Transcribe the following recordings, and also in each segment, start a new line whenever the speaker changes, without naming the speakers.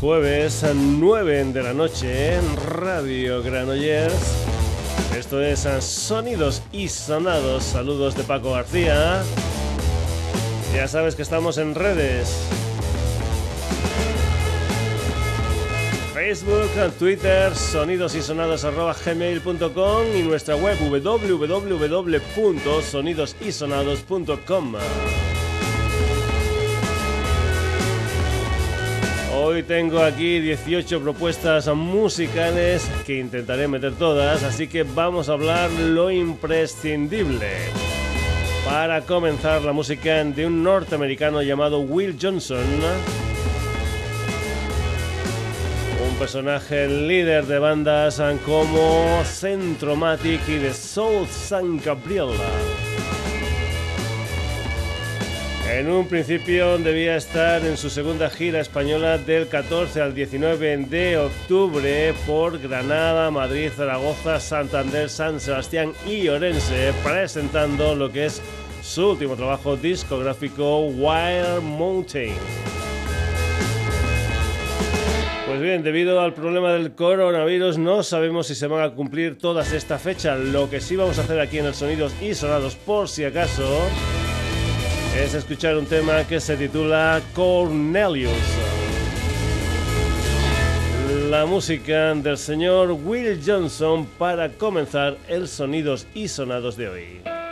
jueves a 9 de la noche en Radio Granollers. Esto es Sonidos y Sonados. Saludos de Paco García. Ya sabes que estamos en redes. Facebook, Twitter, sonidosysonados.gmail.com y nuestra web www.sonidosysonados.com. Hoy tengo aquí 18 propuestas musicales que intentaré meter todas, así que vamos a hablar lo imprescindible. Para comenzar la música de un norteamericano llamado Will Johnson, un personaje líder de bandas como Centromatic y The Soul San Gabriela. En un principio debía estar en su segunda gira española del 14 al 19 de octubre por Granada, Madrid, Zaragoza, Santander, San Sebastián y Orense, presentando lo que es su último trabajo discográfico Wild Mountain. Pues bien, debido al problema del coronavirus no sabemos si se van a cumplir todas esta fecha. Lo que sí vamos a hacer aquí en el Sonidos y Sonados por si acaso es escuchar un tema que se titula Cornelius. La música del señor Will Johnson para comenzar el Sonidos y Sonados de hoy.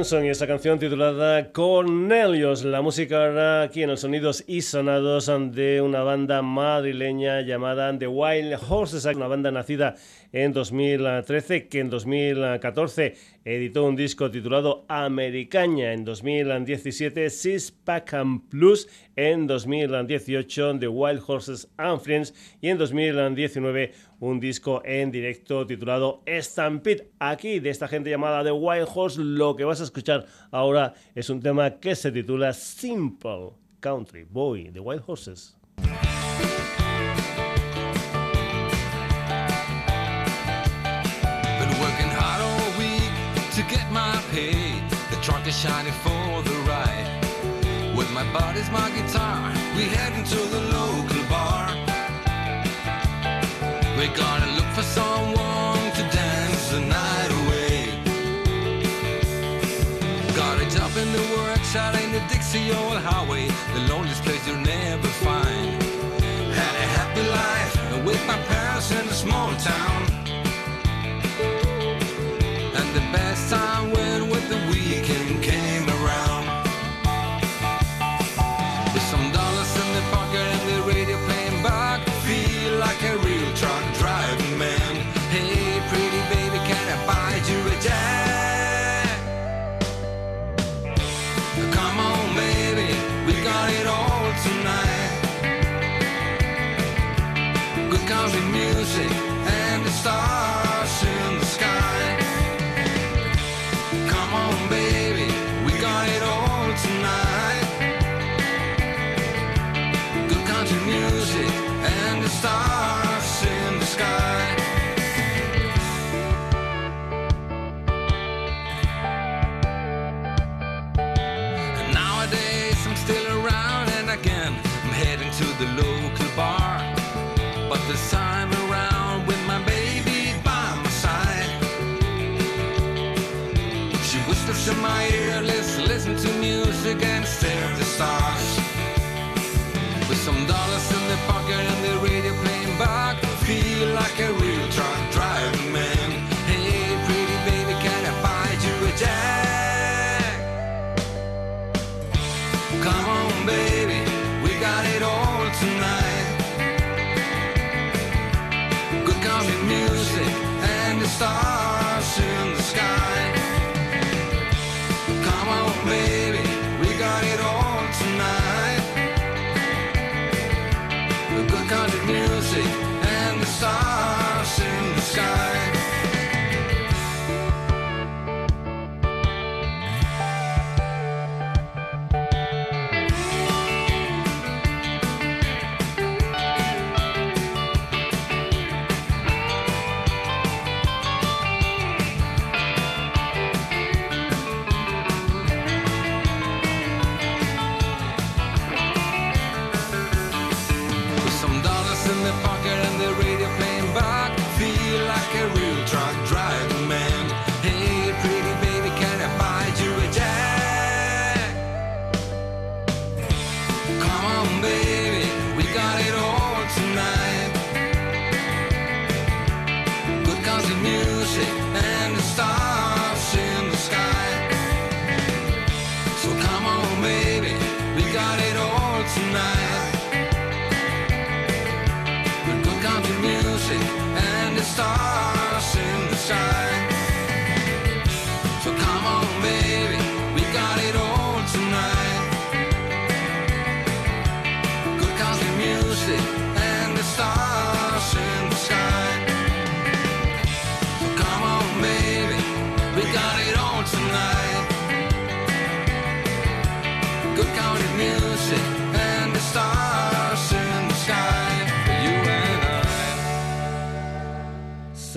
Y esa canción titulada Cornelius, la música ahora aquí en los sonidos y sonados de una banda madrileña llamada The Wild Horses, una banda nacida en 2013, que en 2014 editó un disco titulado Americaña, en 2017 Six Pack and Plus, en 2018 The Wild Horses and Friends y en 2019 un disco en directo titulado Stampede. Aquí de esta gente llamada The Wild Horse lo que vas a escuchar ahora es un tema que se titula Simple Country Boy, The Wild Horses. Is shining for the ride. With my buddies, my guitar, we head into the local bar. We gotta look for someone to dance the night away. Gotta jump in the workshop in the Dixie old highway, the loneliest place you'll never find. Had a happy life with my parents in a small town. Stars. With some dollars in the pocket and the radio playing back, feel like a real truck driving man. Hey, pretty baby, can I buy you a jack? Come on, baby, we got it all tonight. Good country music and the stars sky. And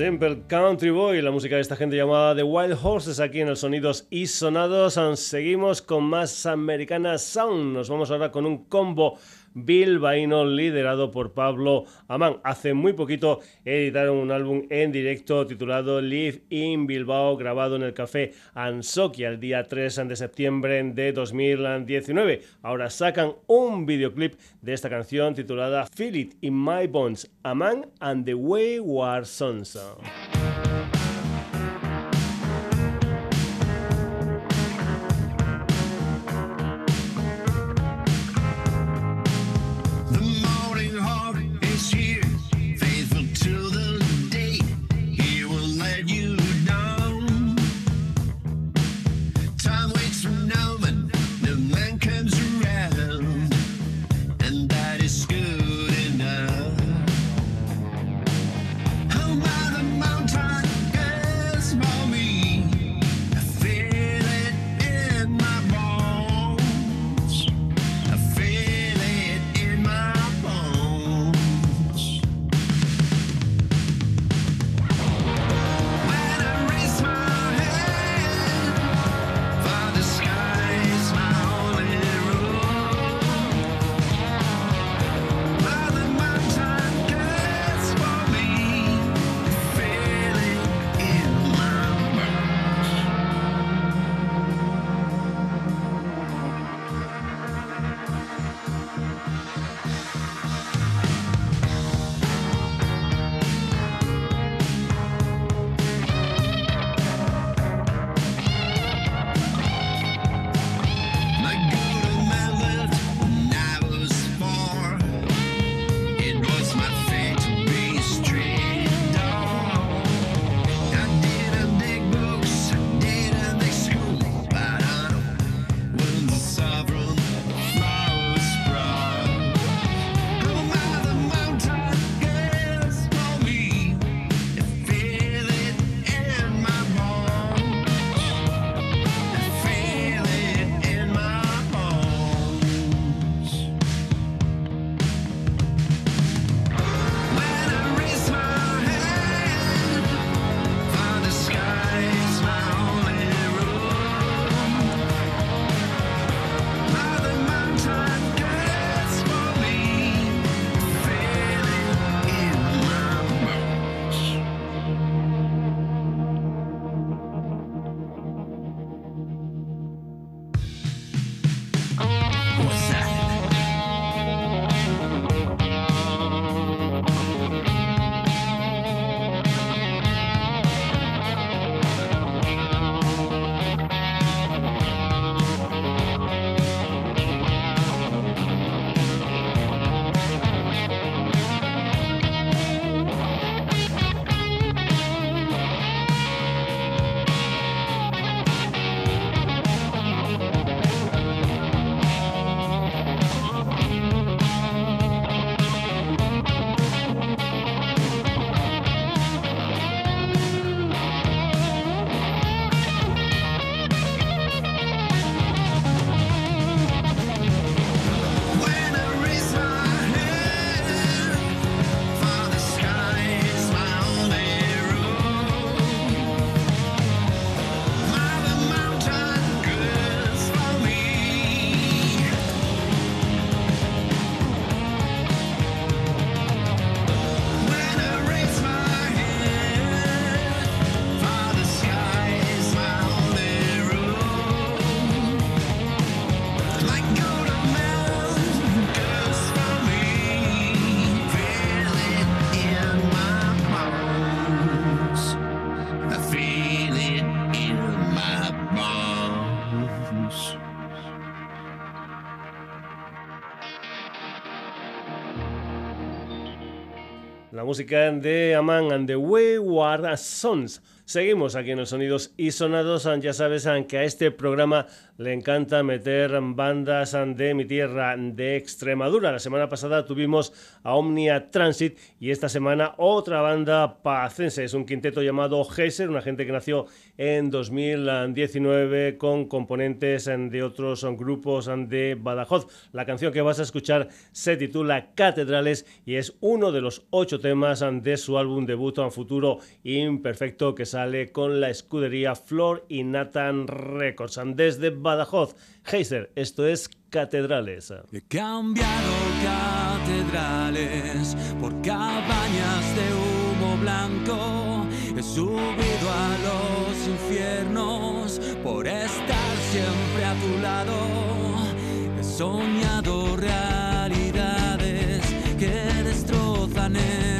Simple Country Boy, la música de esta gente llamada The Wild Horses aquí en el Sonidos y Sonados. Seguimos con más Americana Sound. Nos vamos ahora con un combo bilbaíno liderado por Pablo Amán. Hace muy poquito editaron un álbum en directo titulado Live in Bilbao, grabado en el café Ansokia el día 3 de septiembre de 2019. Ahora sacan un videoclip de esta canción titulada Feel It in My Bones, Amán and the Wayward Sons.
Música de Aman and the Wayward Sons. Seguimos aquí en los sonidos y sonados. Ya sabes que a este programa le encanta meter bandas de mi tierra, de Extremadura. La semana pasada tuvimos a Omnia Transit y esta semana otra banda pacense. Es un quinteto llamado Heiser, una gente que nació en 2019 con componentes de otros grupos de Badajoz. La canción que vas a escuchar se titula Catedrales y es uno de los ocho temas de su álbum debut en futuro imperfecto que sale con la escudería Flor y Nathan Records. Desde Badajoz, Heiser, esto es Catedrales.
He cambiado catedrales por cabañas de humo blanco. He subido a los infiernos por estar siempre a tu lado. He soñado realidades que destrozan el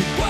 Whoa!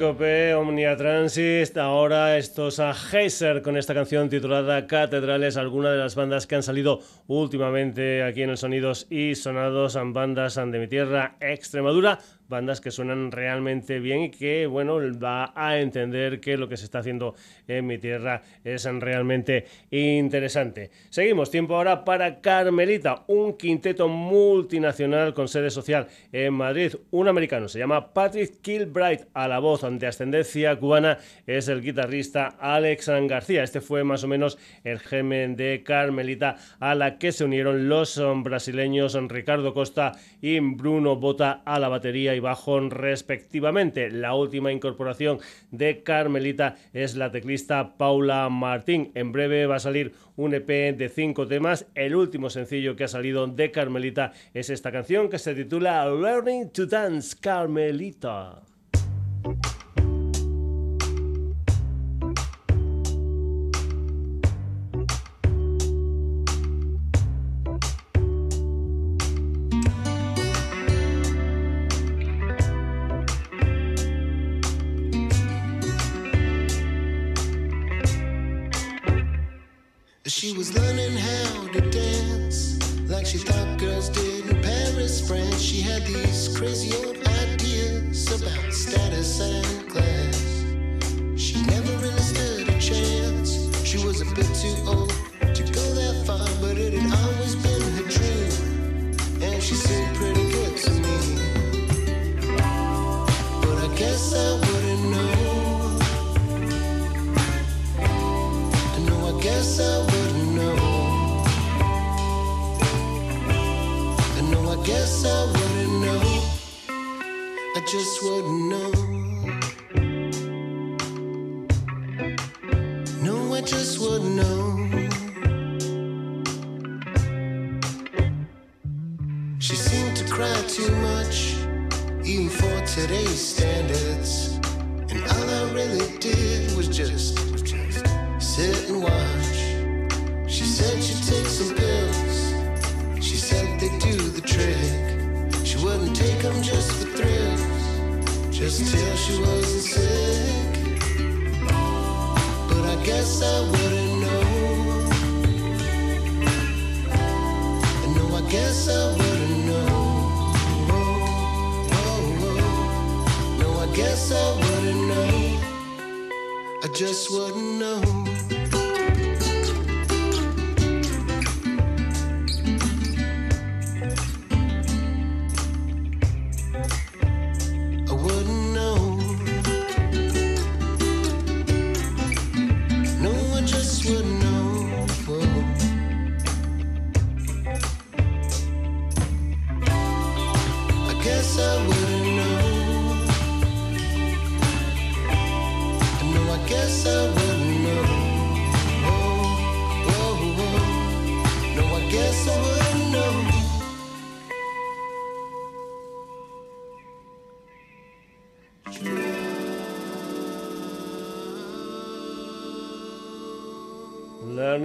Síncope, Omnia Transit, ahora estos a Heiser con esta canción titulada Catedrales, algunas de las bandas que han salido últimamente aquí en el Sonidos y Sonados, bandas de mi tierra, Extremadura, bandas que suenan realmente bien y que, bueno, va a entender que lo que se está haciendo en mi tierra es realmente interesante. Seguimos, tiempo ahora para Carmelita, un quinteto multinacional con sede social en Madrid, un americano, se llama Patrick Kilbright, a la voz de ascendencia cubana es el guitarrista Alex García. Este fue más o menos el germen de Carmelita a la que se unieron los brasileños Ricardo Costa y Bruno Bota a la batería bajo respectivamente. La última incorporación de Carmelita es la teclista Paula Martín. En breve va a salir un EP de cinco temas. El último sencillo que ha salido de Carmelita es esta canción que se titula Learning to Dance Carmelita.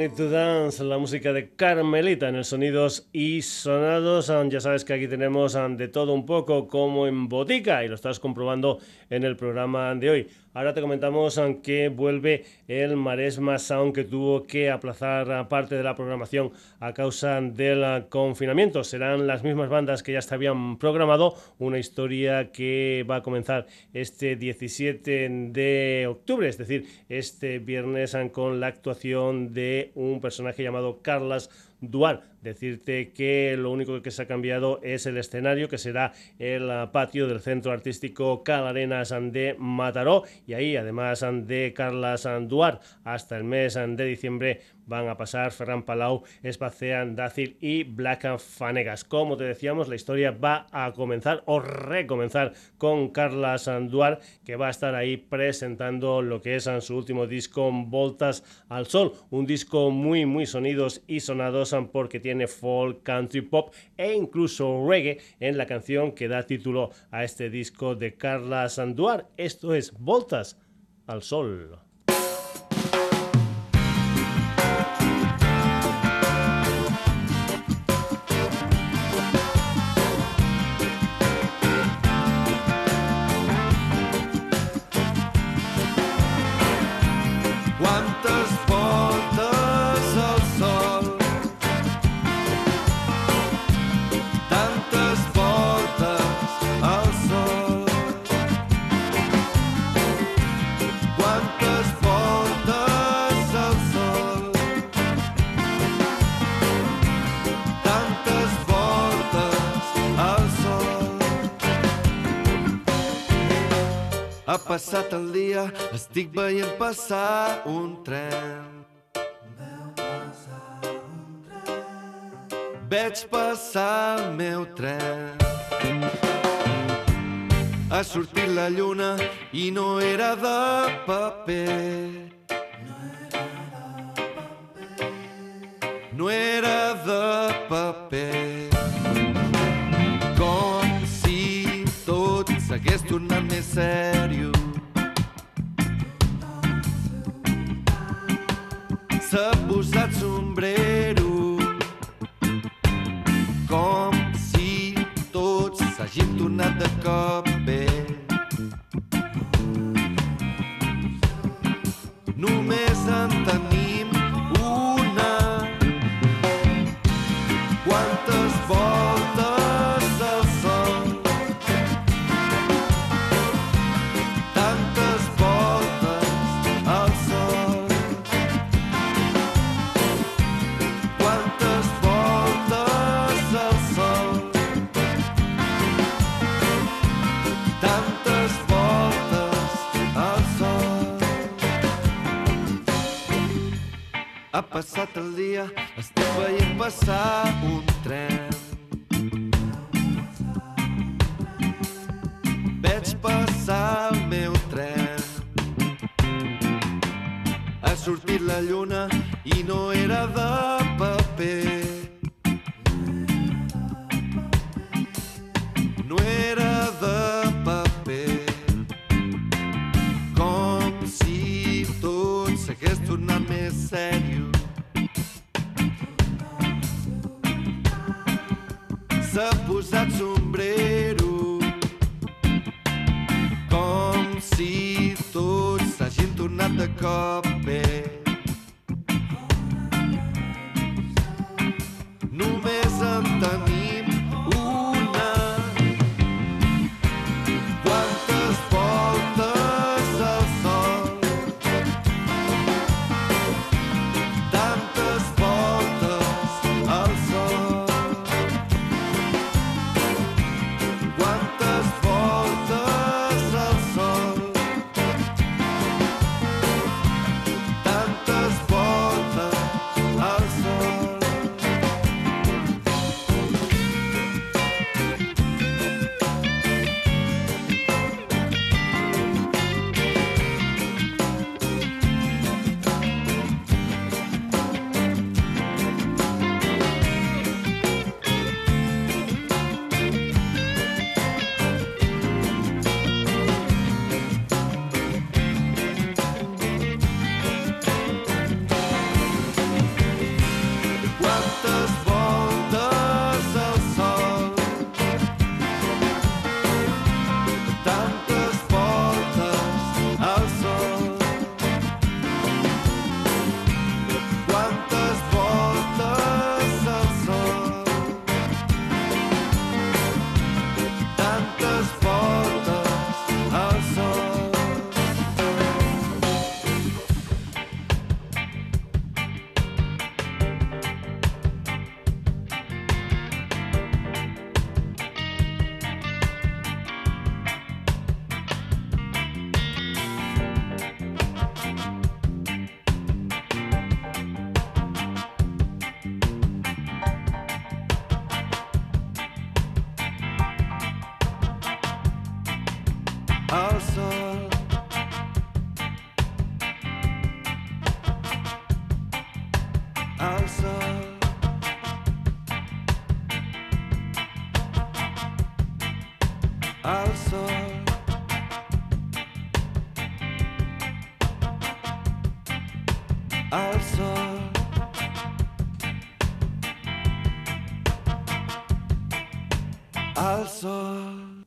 To Dance, la música de Carmelita en el Sonidos y Sonados. Ya sabes que aquí tenemos de todo un poco como en botica y lo estás comprobando en el programa de hoy. Ahora te comentamos que vuelve el Maresma Sound que tuvo que aplazar parte de la programación a causa del confinamiento. Serán las mismas bandas que ya se habían programado, una historia que va a comenzar este 17 de octubre, es decir, este viernes con la actuación de un personaje llamado Carlas Dual. Decirte que lo único que se ha cambiado es el escenario, que será el patio del Centro Artístico Calarenas de Mataró. Y ahí, además de Carlas Duar, hasta el mes de diciembre van a pasar Ferran Palau, Espacean Dácil y Black Fanegas. Como te decíamos, la historia va a comenzar o recomenzar con Carla Sanduar, que va a estar ahí presentando lo que es su último disco, Voltas al Sol. Un disco muy, muy sonidos y sonados porque tiene folk, country, pop e incluso reggae en la canción que da título a este disco de Carla Sanduar. Esto es Voltas al Sol.
Veient passar un tren. Veig passar el meu tren. Ha sortit la lluna i no era de paper. No era de paper. Com si tot s'hagués tornat més sèrio. S'ha posat sombrero com si tots s'hagin tornat de cop bé. Només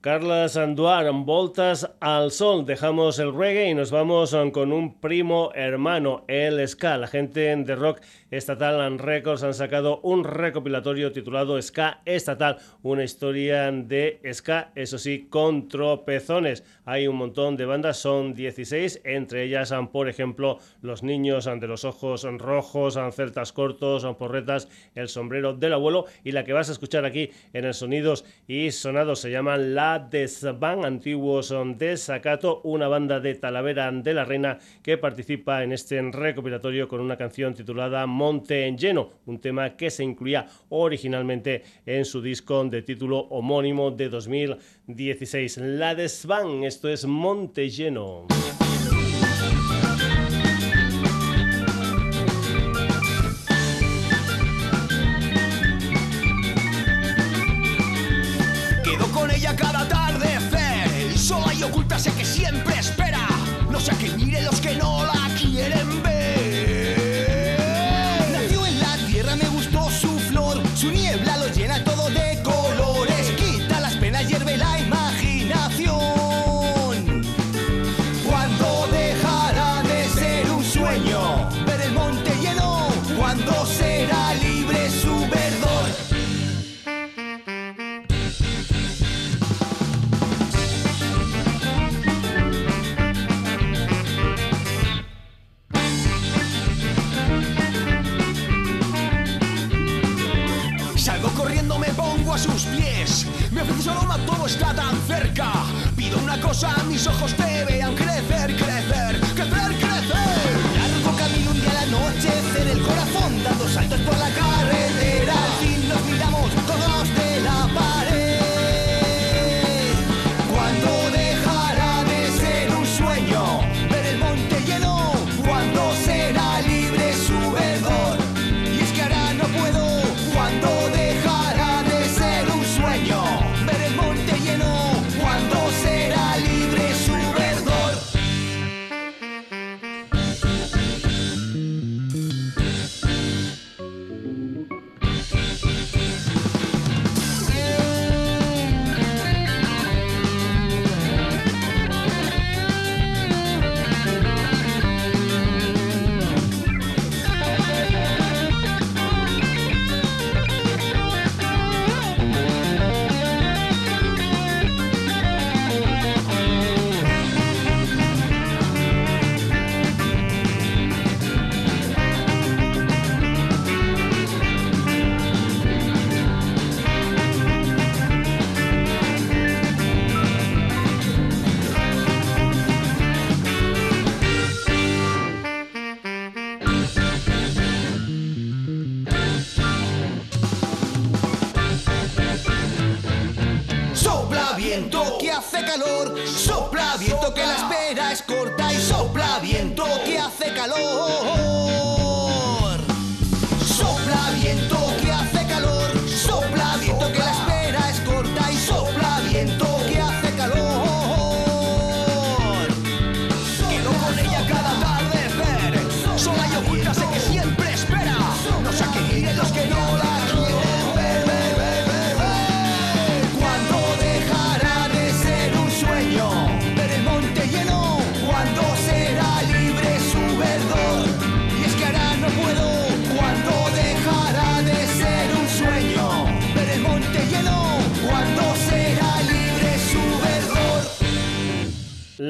sol.
Carlas Anduar, Voltas al Sol. Dejamos el reggae y nos vamos um, con un primo hermano, el Ska. La gente de Rock Estatal Records han sacado un recopilatorio titulado Ska Estatal, una historia de Ska, eso sí, con tropezones. Hay un montón de bandas, son 16, entre ellas, um, por ejemplo, Los Niños um, de los Ojos Rojos, Celtas Cortos, Porretas, El Sombrero del Abuelo y la que vas a escuchar aquí en el Sonidos y sonados. Se llaman La Desvan, antiguos Desacato, una banda de Talavera de la Reina que participa en este recopilatorio con una canción titulada Monte en Lleno, un tema que se incluía originalmente en su disco de título homónimo de 2016. La Desvan, esto es Monte Lleno.
Sopla viento que la espera es corta y sopla viento que hace calor.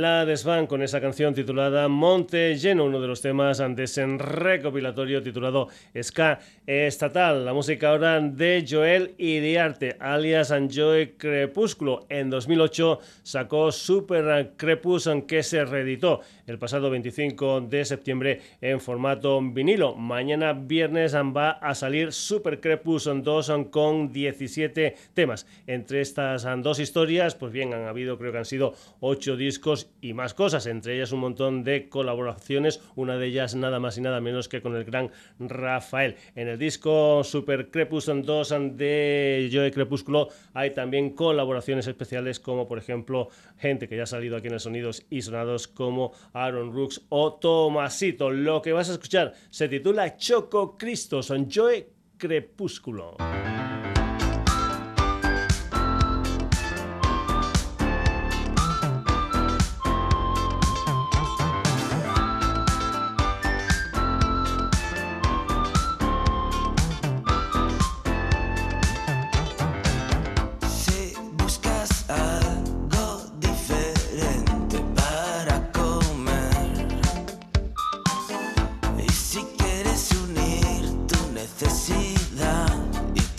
La
Desvan con esa canción titulada Monte Lleno, uno de los temas de ese recopilatorio titulado Ska Estatal. La música ahora de Joel Iriarte, alias Joe Crepúsculo. En 2008 sacó Super Crepus, que se reeditó el pasado 25 de septiembre en formato vinilo. Mañana viernes va a salir Super Crepus 2 con 17 temas. Entre estas dos historias, pues bien, han habido, creo que han sido 8 discos y más cosas, entre ellas un montón de colaboraciones, una de ellas nada más y nada menos que con el gran Rafael. En el disco Super Crepus 2 de Joe Crepúsculo hay también colaboraciones especiales como por ejemplo gente que ya ha salido aquí en el Sonidos y Sonados como Aaron Rooks o Tomasito. Lo que vas a escuchar se titula Choco Cristo, son Joe Crepúsculo.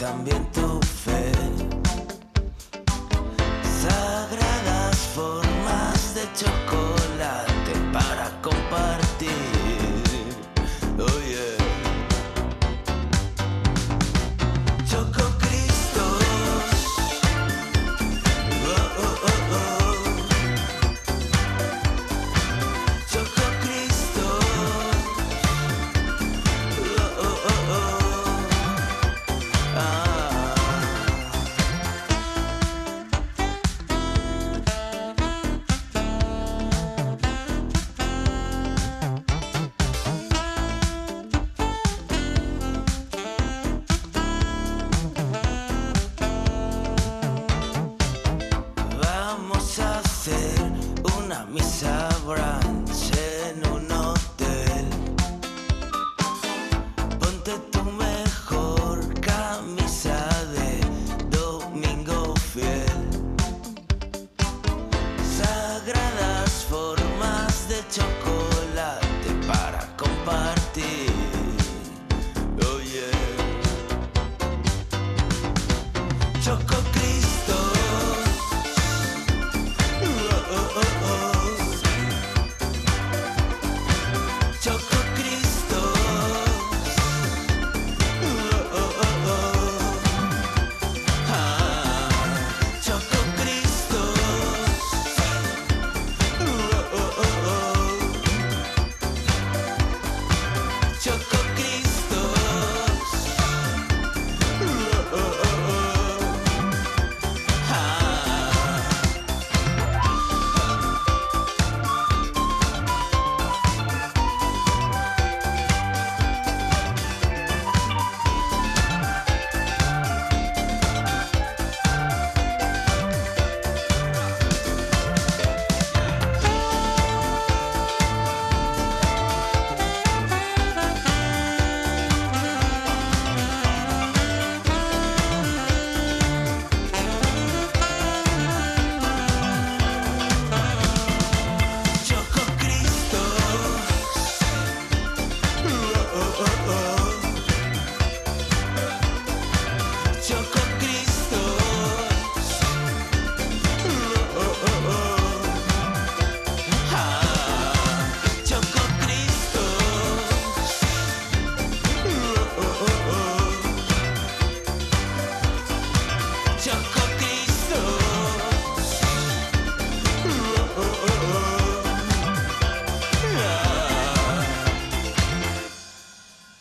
ambiente.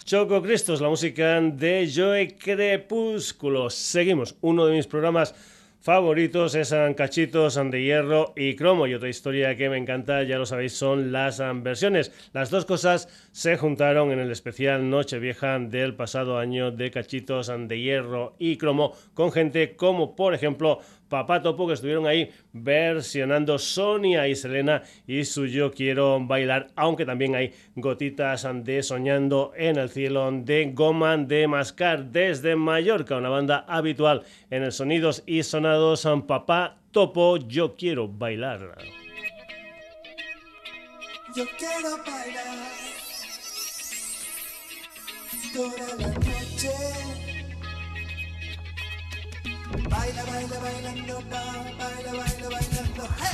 Choco Cristos, la música de Joe Crepúsculo. Seguimos, uno de mis programas favoritos es Cachitos de Hierro y Cromo. Y otra historia que me encanta, ya lo sabéis, son las versiones. Las dos cosas se juntaron en el especial Nochevieja del pasado año de Cachitos de Hierro y Cromo con gente como, por ejemplo, Papá Topo, que estuvieron ahí versionando Sonia y Selena y su Yo Quiero Bailar, aunque también hay gotitas de Soñando en el Cielo de Goma de Mascar desde Mallorca, una banda habitual en el Sonidos y Sonados. Papá Topo, Yo Quiero Bailar.
Yo quiero bailar la noche. Baila, baila, bailando, baila, baila, bailando, hey.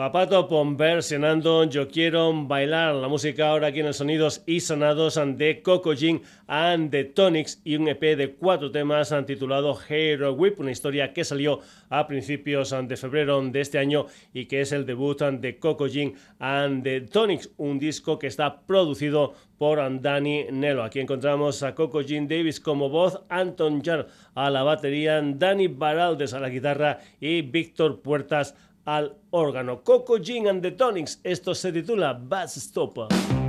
Papato Pon versionando Yo Quiero Bailar, la música ahora aquí en el Sonidos y Sonados de Coco Jean and the Tonics y un EP de cuatro temas titulado Hero Whip, una historia que salió a principios de febrero de este año y que es el debut de Coco Jean and the Tonics, un disco que está producido por Danny Nello. Aquí encontramos a Coco Jean Davis como voz, Anton Jar a la batería, Danny Baraldes a la guitarra y Víctor Puertas al órgano. Coco Jean and the Tonics, esto se titula Bass Stopper.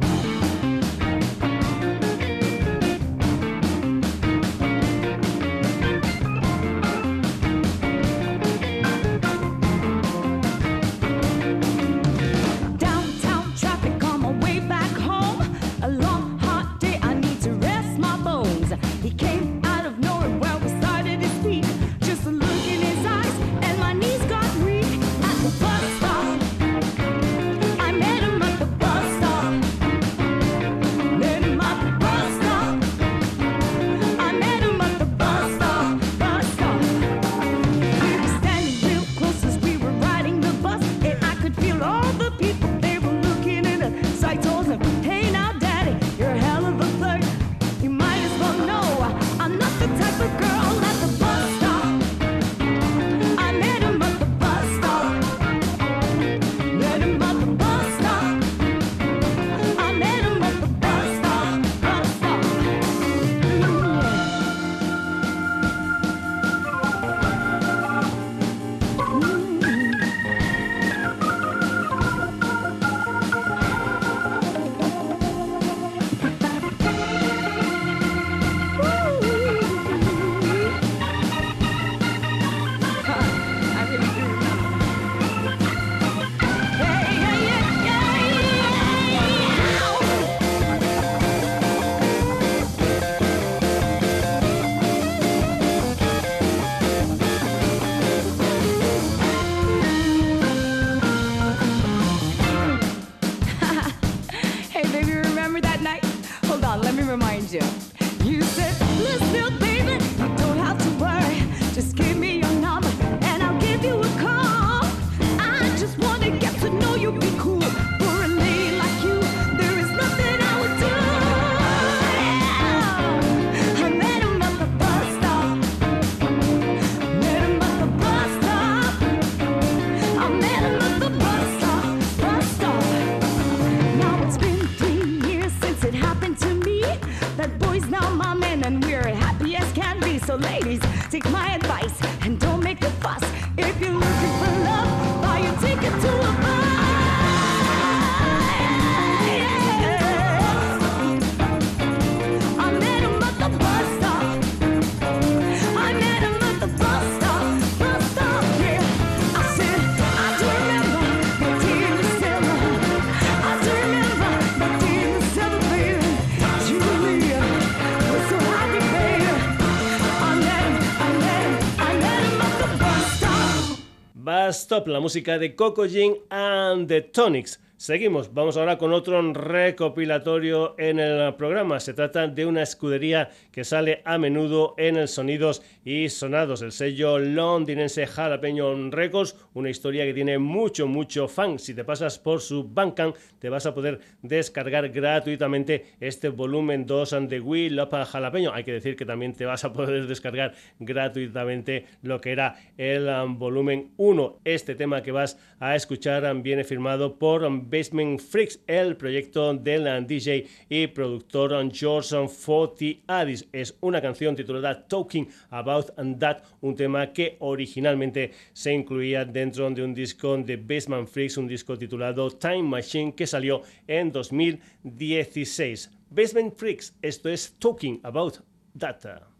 Stop,
la música de Coco Jean and the Tonics. Seguimos, vamos ahora con otro recopilatorio en el programa. Se trata de una escudería que sale a menudo en el Sonidos y Sonados, el sello londinense Jalapeño Records, una historia que tiene mucho, mucho fan. Si te pasas por su Bandcamp, te vas a poder descargar gratuitamente este volumen 2 de We Love Jalapeño. Hay que decir que también te vas a poder descargar gratuitamente lo que era el um, volumen 1. Este tema que vas a escuchar viene firmado por Basement Freaks, el proyecto del DJ y productor um, Foti Addis. Es una canción titulada Talking About That, un tema que originalmente se incluía dentro de un disco de Basement Freaks, un disco titulado Time Machine que salió en 2016. Basement Freaks, esto es Talking About That.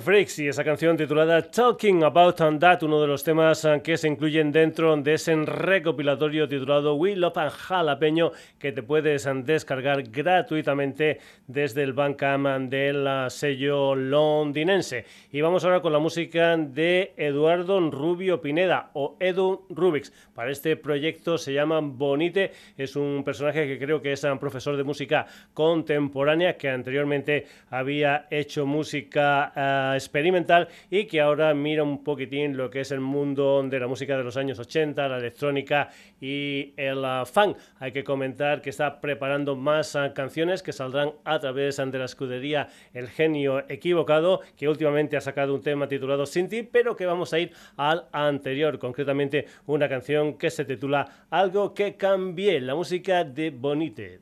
Freaks y esa canción titulada Talking About That, uno de los temas eh, que se incluyen dentro de ese recopilatorio titulado We Love and Jalapeño que te puedes eh, descargar gratuitamente desde el Bandcamp del eh, sello londinense. Y vamos ahora con la música de Eduardo Rubio Pineda o Edu Rubix. Para este proyecto se llama Bonite, es un personaje que creo que es un profesor de música contemporánea que anteriormente había hecho música experimental y que ahora mira un poquitín lo que es el mundo de la música de los años 80, la electrónica y el uh, funk. Hay que comentar que está preparando más uh, canciones que saldrán a través uh, de la escudería El Genio Equivocado, que últimamente ha sacado un tema titulado Sinti, pero que vamos a ir al anterior, concretamente una canción que se titula Algo que cambie, la música de Bonite.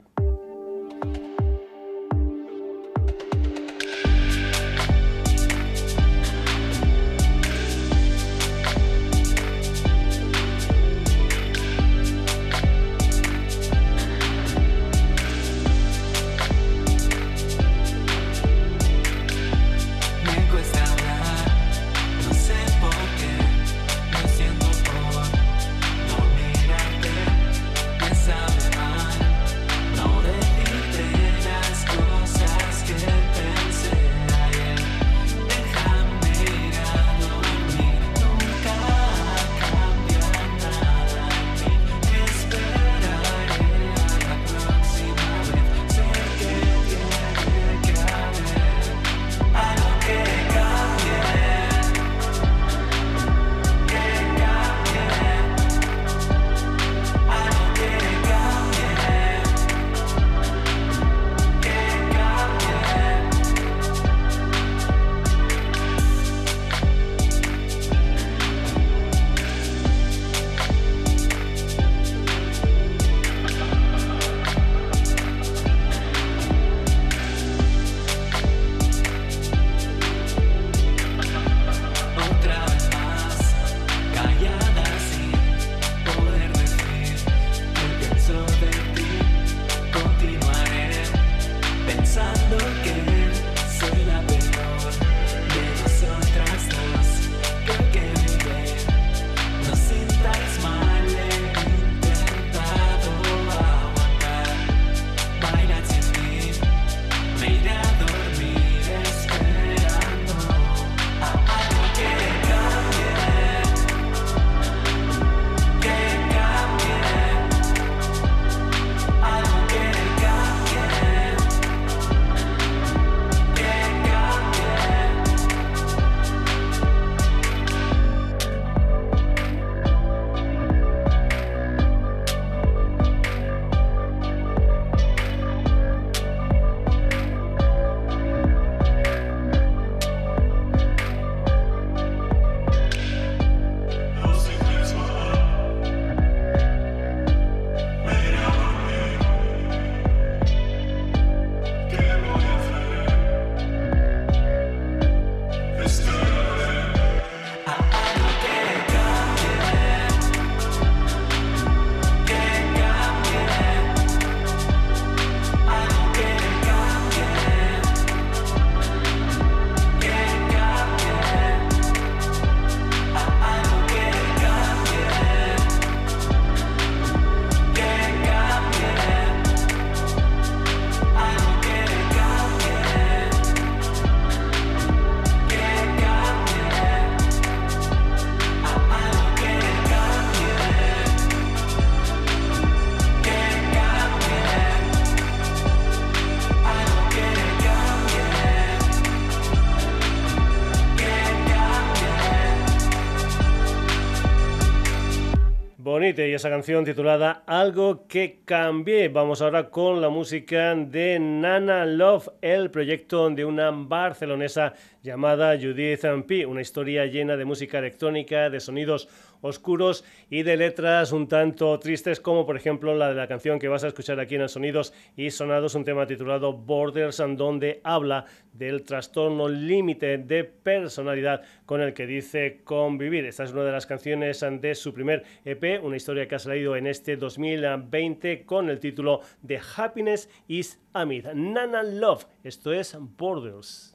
Y esa canción titulada Algo que cambie. Vamos ahora con la música de Nana Love, el proyecto de una barcelonesa llamada Judith P. Una historia llena de música electrónica, de sonidos oscuros y de letras un tanto tristes, como por ejemplo la de la canción que vas a escuchar aquí en el Sonidos y Sonados, un tema titulado Borders, donde habla del trastorno límite de personalidad con el que dice convivir. Esta es una de las canciones de su primer EP, una historia que ha salido en este 2020 con el título de Happiness is Amid. Nana Love, esto es Borders.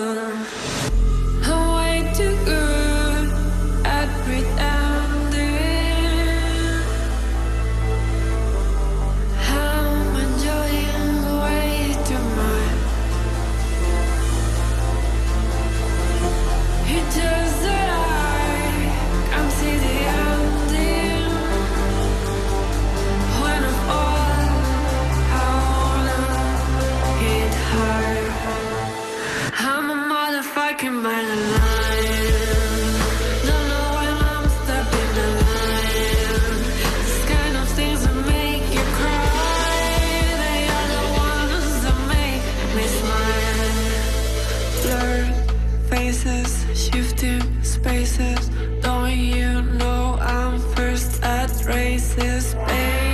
shifting spaces. Don't you know I'm first at races? Pay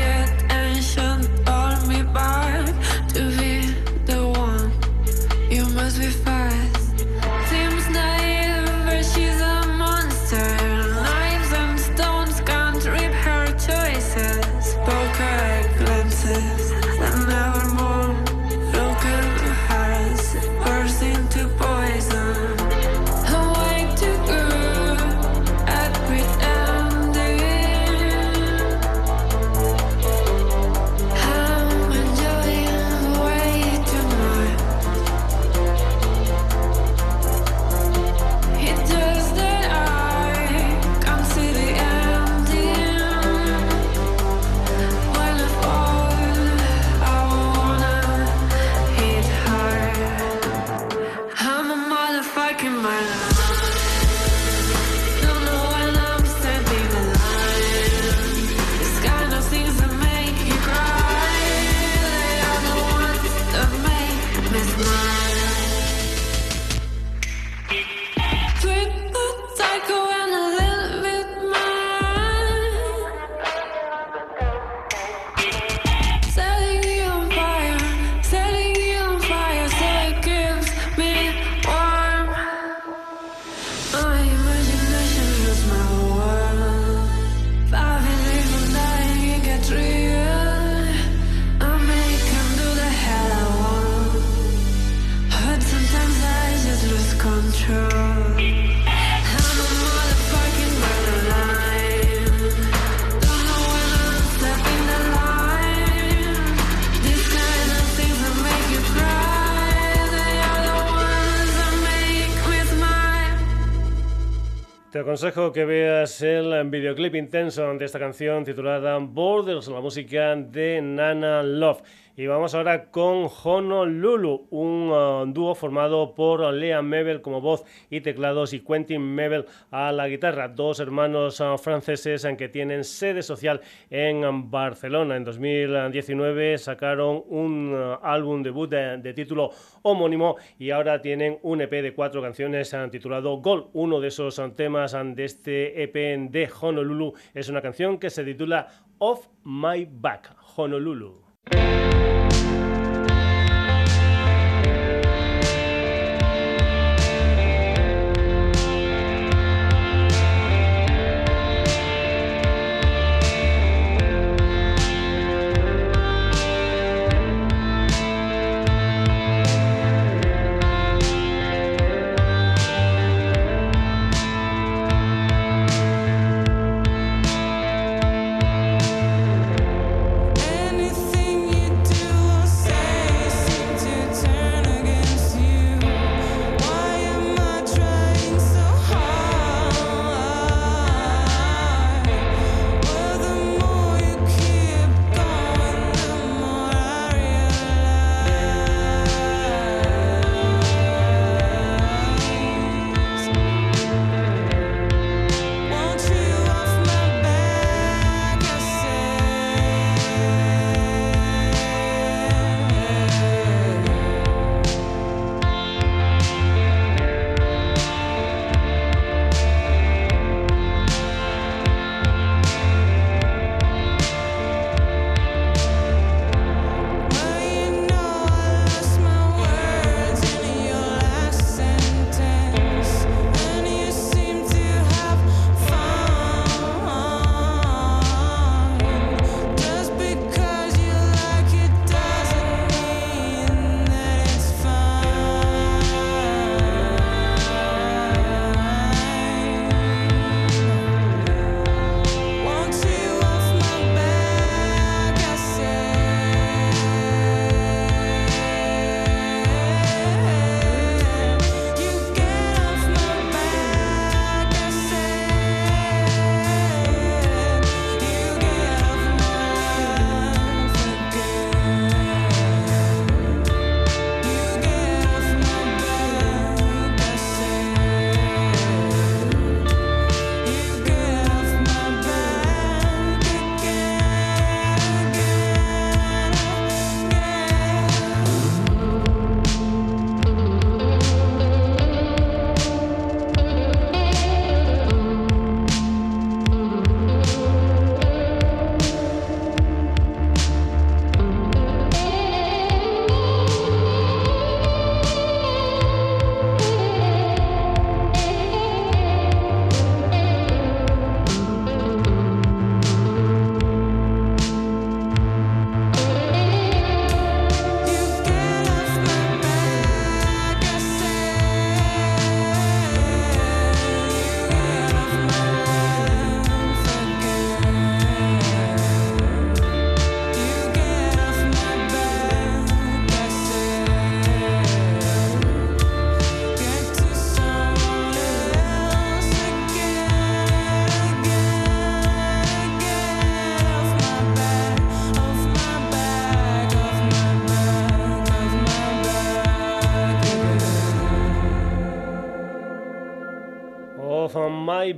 dejo Que veas el videoclip intenso de esta canción titulada Borders, la música de Nana Love. Y vamos ahora con Honolulu, un uh, dúo formado por Lea Mebel como voz y teclados y Quentin Mebel a la guitarra, dos hermanos uh, franceses en que tienen sede social en Barcelona. En 2019 sacaron un uh, álbum debut de, de título homónimo y ahora tienen un EP de cuatro canciones titulado Gold. Uno de esos temas de este EP de Honolulu es una canción que se titula Off My Back, Honolulu.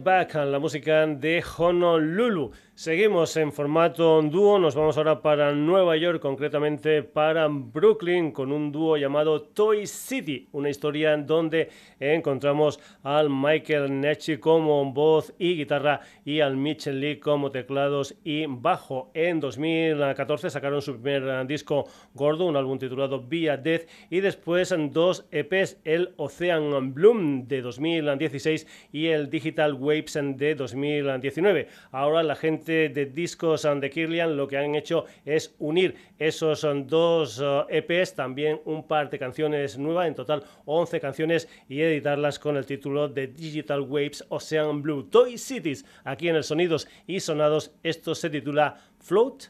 Back, la música de Honolulu. Seguimos en formato dúo, nos vamos ahora para Nueva York, concretamente para Brooklyn, con un dúo llamado Toy City, una historia donde encontramos al Michael Nechi como voz y guitarra y al Mitchell Lee como teclados y bajo. En 2014 sacaron su primer disco gordo, un álbum titulado Via Death, y después dos EPs, el Ocean Bloom de 2016 y el Digital Waves de 2019. Ahora la gente de Discos and the Kirlian lo que han hecho es unir esos dos uh, EPs, también un par de canciones nuevas, en total 11 canciones, y editarlas con el título de Digital Waves Ocean Blue. Toy Cities, aquí en el Sonidos y Sonados, esto se titula Float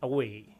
Away.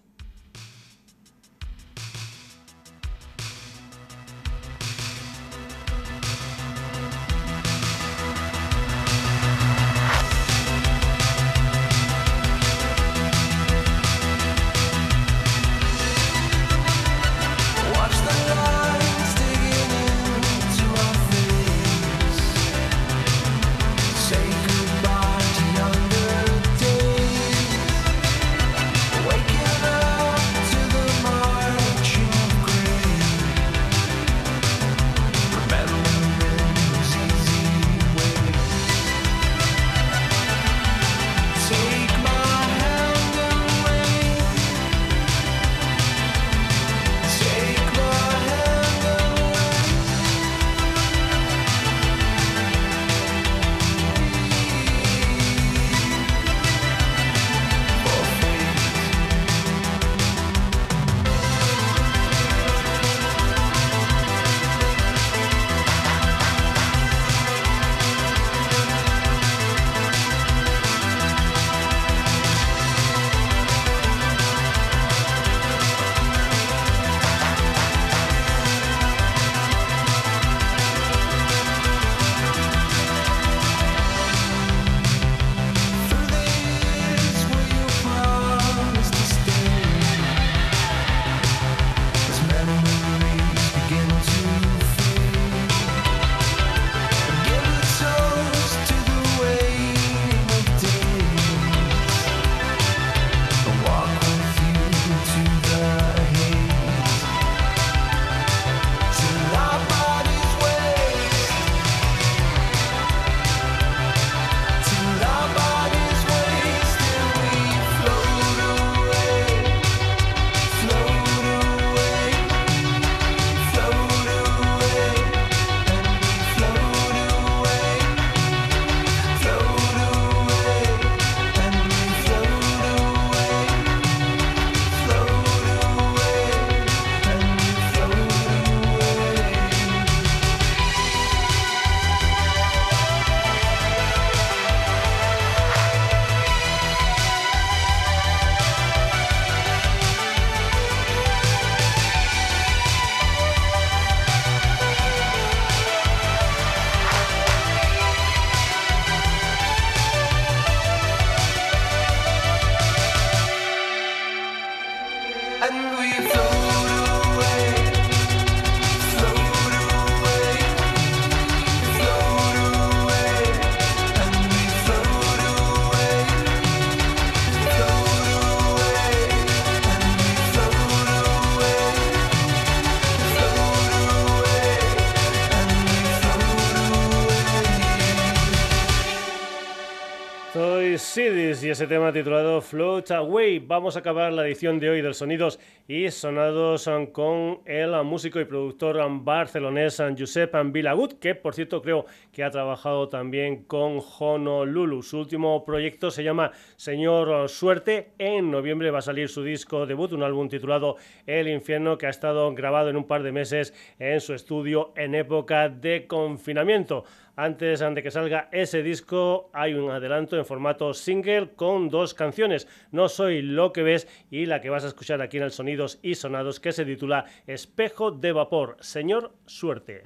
Ese tema titulado Float Away. Vamos a acabar la edición de hoy del Sonidos y Sonados con el músico y productor barcelonés Josep Vilagut, que por cierto creo que ha trabajado también con Honolulu. Su último proyecto se llama Señor Suerte. En noviembre va a salir su disco debut, un álbum titulado El Infierno, que ha estado grabado en un par de meses en su estudio en época de confinamiento. Antes de que salga ese disco, hay un adelanto en formato single con dos canciones, No soy lo que ves y la que vas a escuchar aquí en el Sonidos y Sonados, que se titula Espejo de Vapor. Señor, suerte.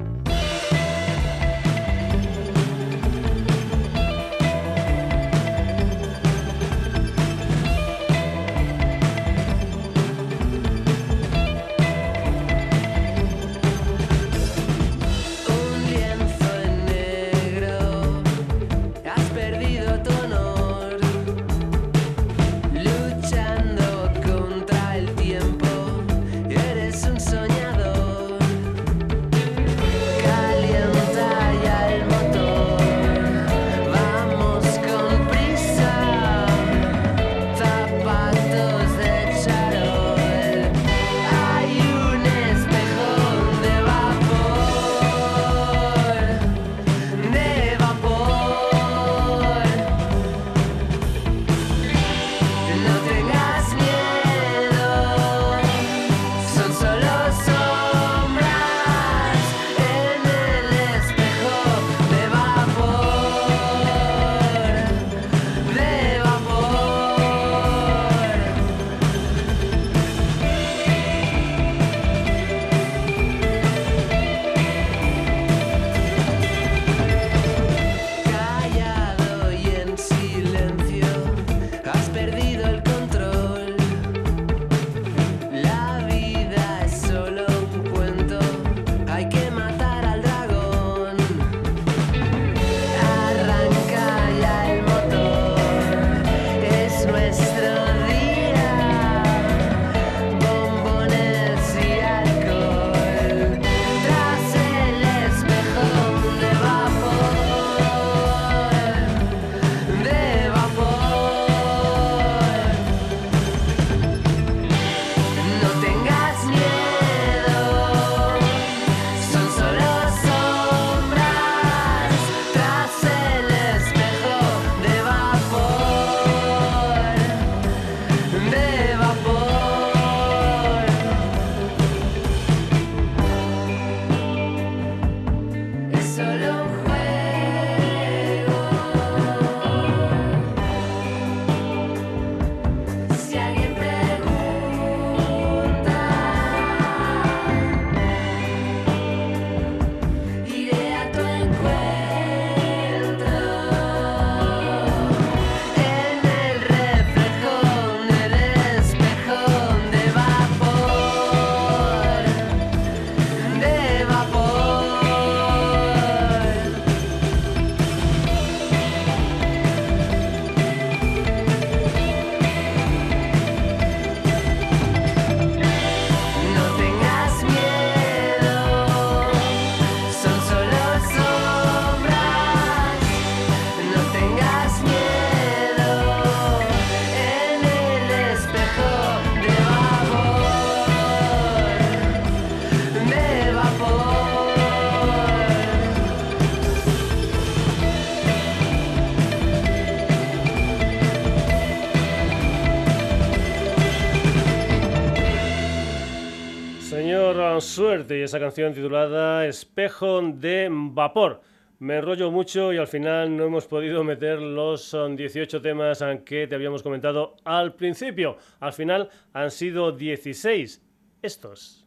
Y esa canción titulada Espejo de Vapor. Me enrollo mucho y al final no hemos podido meter los son, 18 temas eh, que te habíamos comentado al principio. Al final han sido 16 estos.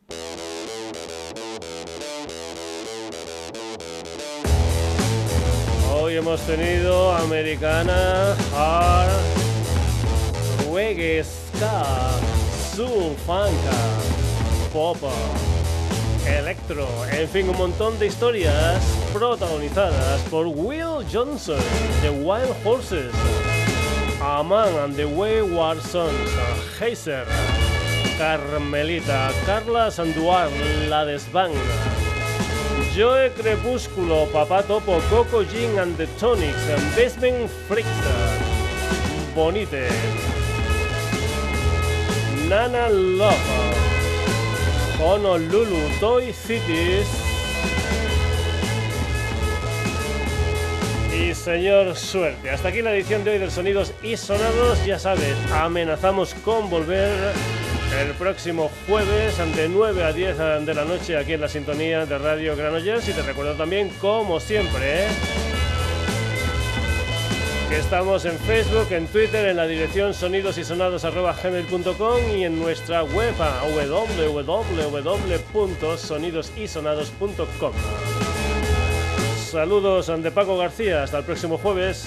Hoy hemos tenido Americana, Hard, Reggae, Ska, Soul, Funk, Pop, Electro, en fin, un montón de historias protagonizadas por Will Johnson, The Wild Horses, Aman and the Wayward Sons, Heiser, Carmelita, Carla Sanduar, La Desvanga. Joe Crepúsculo, Papá Topo, Coco Jean and the Tonics, Basement Freaks, Bonite, Nana Love, Honolulu, Toy Cities y Señor Suerte. Hasta aquí la edición de hoy de Sonidos y Sonados. Ya sabes, amenazamos con volver el próximo jueves de 9 a 10 de la noche aquí en la sintonía de Radio Granollers y te recuerdo también como siempre. Estamos en Facebook, en Twitter, en la dirección sonidosysonados.gmail.com y en nuestra web a www.sonidosysonados.com Saludos de Paco García, hasta el próximo jueves.